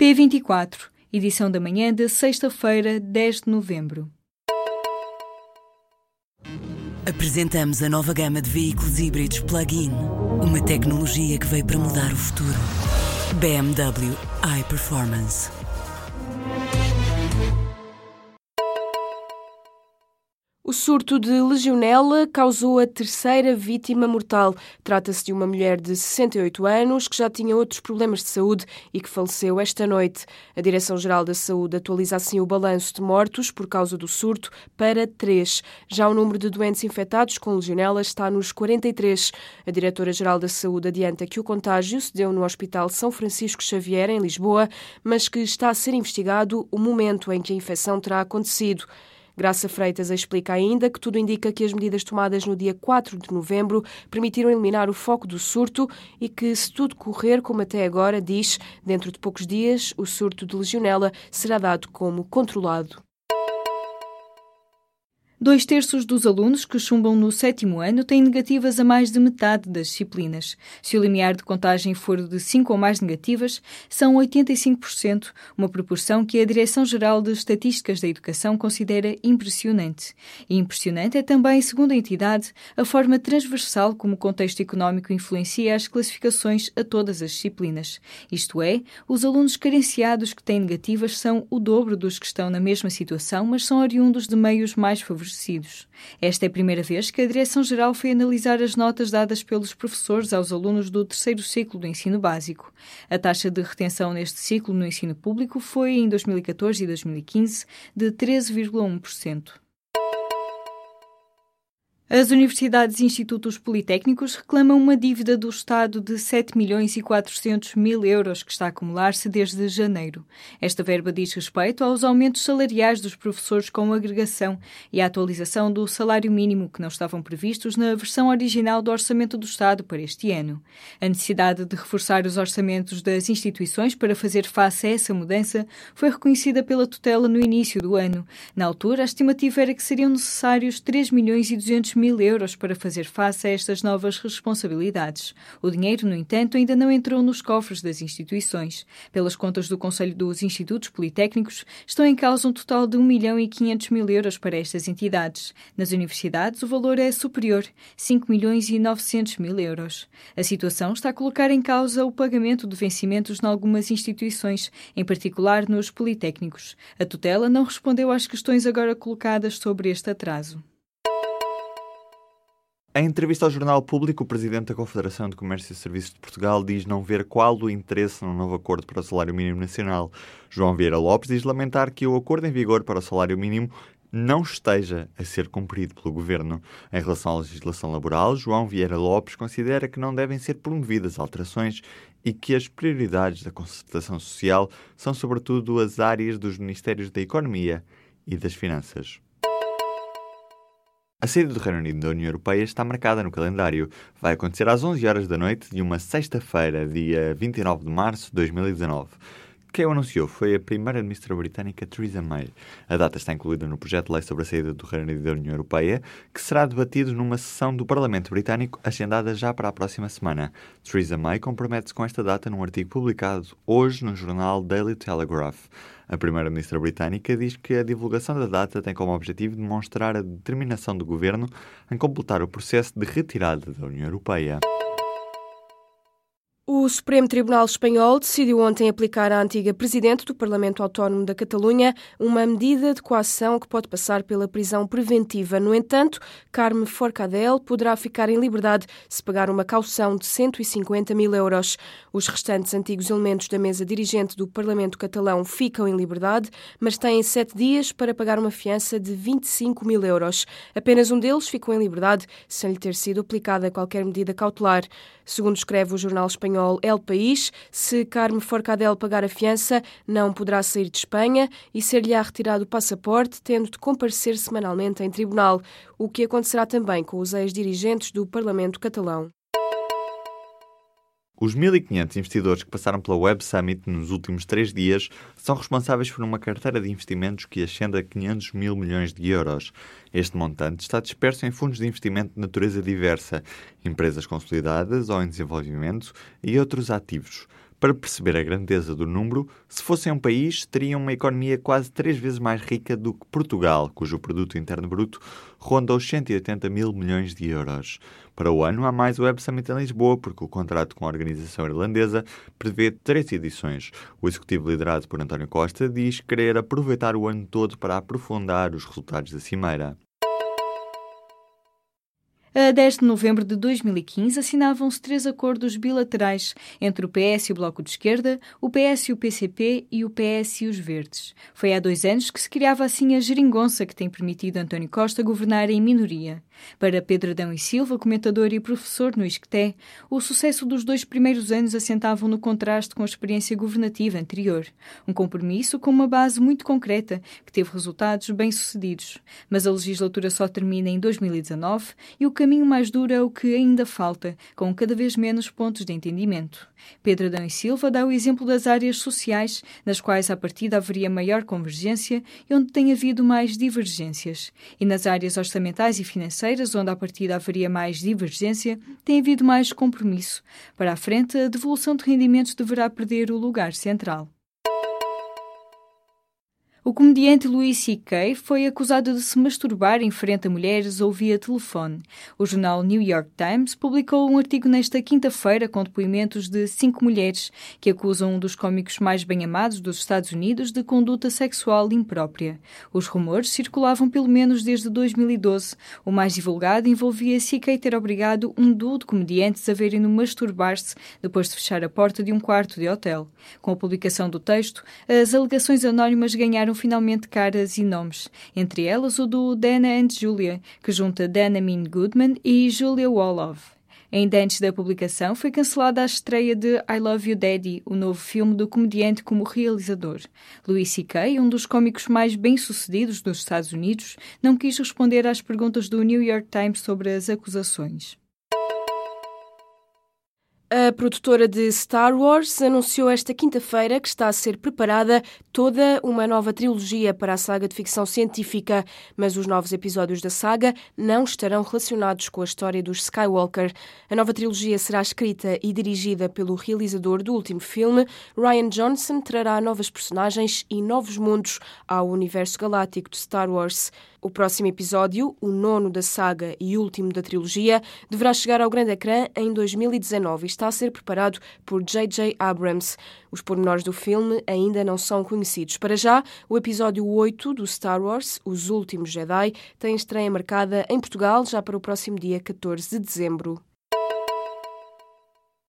P24, edição da manhã de sexta-feira, 10 de novembro. Apresentamos a nova gama de veículos híbridos plug-in. Uma tecnologia que veio para mudar o futuro. BMW iPerformance. O surto de legionela causou a terceira vítima mortal. Trata-se de uma mulher de 68 anos que já tinha outros problemas de saúde e que faleceu esta noite. A Direção-Geral da Saúde atualiza assim o balanço de mortos por causa do surto para três. Já o número de doentes infectados com legionela está nos 43. A Diretora-Geral da Saúde adianta que o contágio se deu no Hospital São Francisco Xavier, em Lisboa, mas que está a ser investigado o momento em que a infecção terá acontecido. Graça Freitas explica ainda que tudo indica que as medidas tomadas no dia 4 de novembro permitiram eliminar o foco do surto e que, se tudo correr como até agora, diz, dentro de poucos dias, o surto de legionela será dado como controlado. Dois terços dos alunos que chumbam no sétimo ano têm negativas a mais de metade das disciplinas. Se o limiar de contagem for de 5 ou mais negativas, são 85%, uma proporção que a Direção-Geral de Estatísticas da Educação considera impressionante. E impressionante é também, segundo a entidade, a forma transversal como o contexto económico influencia as classificações a todas as disciplinas. Isto é, os alunos carenciados que têm negativas são o dobro dos que estão na mesma situação, mas são oriundos de meios mais favorecidos Esta é a primeira vez que a Direção-Geral foi analisar as notas dadas pelos professores aos alunos do terceiro ciclo do ensino básico. A taxa de retenção neste ciclo no ensino público foi, em 2014 e 2015, de 13,1%. As universidades e institutos politécnicos reclamam uma dívida do Estado de 7 milhões e 400 mil euros que está a acumular-se desde janeiro. Esta verba diz respeito aos aumentos salariais dos professores com agregação e à atualização do salário mínimo que não estavam previstos na versão original do Orçamento do Estado para este ano. A necessidade de reforçar os orçamentos das instituições para fazer face a essa mudança foi reconhecida pela tutela no início do ano. Na altura, a estimativa era que seriam necessários 3 milhões e 200 mil euros para fazer face a estas novas responsabilidades. O dinheiro, no entanto, ainda não entrou nos cofres das instituições. Pelas contas do Conselho dos Institutos Politécnicos, estão em causa um total de 1 milhão e 500 mil euros para estas entidades. Nas universidades, o valor é superior, 5 milhões e 900 mil euros. A situação está a colocar em causa o pagamento de vencimentos em algumas instituições, em particular nos politécnicos. A tutela não respondeu às questões agora colocadas sobre este atraso. Em entrevista ao Jornal Público, o presidente da Confederação de Comércio e Serviços de Portugal diz não ver qual o interesse num novo acordo para o salário mínimo nacional. João Vieira Lopes diz lamentar que o acordo em vigor para o salário mínimo não esteja a ser cumprido pelo governo. Em relação à legislação laboral, João Vieira Lopes considera que não devem ser promovidas alterações e que as prioridades da concertação social são sobretudo as áreas dos Ministérios da Economia e das Finanças. A saída do Reino Unido da União Europeia está marcada no calendário. Vai acontecer às 11 horas da noite de uma sexta-feira, dia 29 de março de 2019. Quem o anunciou foi a primeira-ministra britânica Theresa May. A data está incluída no projeto de lei sobre a saída do Reino Unido da União Europeia, que será debatido numa sessão do Parlamento Britânico agendada já para a próxima semana. Theresa May compromete-se com esta data num artigo publicado hoje no jornal Daily Telegraph. A primeira-ministra britânica diz que a divulgação da data tem como objetivo demonstrar a determinação do governo em completar o processo de retirada da União Europeia. O Supremo Tribunal Espanhol decidiu ontem aplicar à antiga presidente do Parlamento Autónomo da Catalunha uma medida de coação que pode passar pela prisão preventiva. No entanto, Carme Forcadell poderá ficar em liberdade se pagar uma caução de 150 mil euros. Os restantes antigos elementos da mesa dirigente do Parlamento catalão ficam em liberdade, mas têm sete dias para pagar uma fiança de 25 mil euros. Apenas um deles ficou em liberdade sem lhe ter sido aplicada qualquer medida cautelar. Segundo escreve o jornal espanhol El País, se Carme Forcadell pagar a fiança, não poderá sair de Espanha e ser-lhe-á retirado o passaporte, tendo de comparecer semanalmente em tribunal, o que acontecerá também com os ex-dirigentes do Parlamento catalão. Os 1.500 investidores que passaram pela Web Summit nos últimos três dias são responsáveis por uma carteira de investimentos que ascende a 500 mil milhões de euros. Este montante está disperso em fundos de investimento de natureza diversa, empresas consolidadas ou em desenvolvimento e outros ativos. Para perceber a grandeza do número, se fossem um país, teriam uma economia quase três vezes mais rica do que Portugal, cujo produto interno bruto ronda os 180 mil milhões de euros. Para o ano, há mais o Web Summit em Lisboa, porque o contrato com a organização irlandesa prevê três edições. O executivo liderado por António Costa diz querer aproveitar o ano todo para aprofundar os resultados da cimeira. A 10 de novembro de 2015 assinavam-se três acordos bilaterais entre o PS e o Bloco de Esquerda, o PS e o PCP e o PS e os Verdes. Foi há dois anos que se criava assim a geringonça que tem permitido António Costa governar em minoria. Para Pedro Adão e Silva, comentador e professor no ISCTE, o sucesso dos dois primeiros anos assentavam no contraste com a experiência governativa anterior. Um compromisso com uma base muito concreta, que teve resultados bem-sucedidos. Mas a legislatura só termina em 2019 e o caminho mais duro é o que ainda falta, com cada vez menos pontos de entendimento. Pedro Adão e Silva dá o exemplo das áreas sociais, nas quais a partida haveria maior convergência e onde tem havido mais divergências. E nas áreas orçamentais e financeiras, onde a partida haveria mais divergência, tem havido mais compromisso. Para a frente, a devolução de rendimentos deverá perder o lugar central. O comediante Louis C.K. foi acusado de se masturbar em frente a mulheres ou via telefone. O jornal New York Times publicou um artigo nesta quinta-feira com depoimentos de cinco mulheres que acusam um dos cómicos mais bem-amados dos Estados Unidos de conduta sexual imprópria. Os rumores circulavam pelo menos desde 2012. O mais divulgado envolvia C.K. ter obrigado um duo de comediantes a verem-no masturbar-se depois de fechar a porta de um quarto de hotel. Com a publicação do texto, as alegações anónimas ganharam finalmente caras e nomes, entre elas o do Dana and Julia, que junta Dana Min Goodman e Julia Wolof. Ainda antes da publicação, foi cancelada a estreia de I Love You Daddy, o novo filme do comediante como realizador. Louis C.K., um dos cómicos mais bem-sucedidos dos Estados Unidos, não quis responder às perguntas do New York Times sobre as acusações. A produtora de Star Wars anunciou esta quinta-feira que está a ser preparada toda uma nova trilogia para a saga de ficção científica, mas os novos episódios da saga não estarão relacionados com a história dos Skywalker. A nova trilogia será escrita e dirigida pelo realizador do último filme. Ryan Johnson trará novas personagens e novos mundos ao universo galáctico de Star Wars. O próximo episódio, o nono da saga e último da trilogia, deverá chegar ao grande ecrã em 2019 e está a ser preparado por J.J. Abrams. Os pormenores do filme ainda não são conhecidos. Para já, o episódio 8 do Star Wars, Os Últimos Jedi, tem estreia marcada em Portugal já para o próximo dia 14 de dezembro.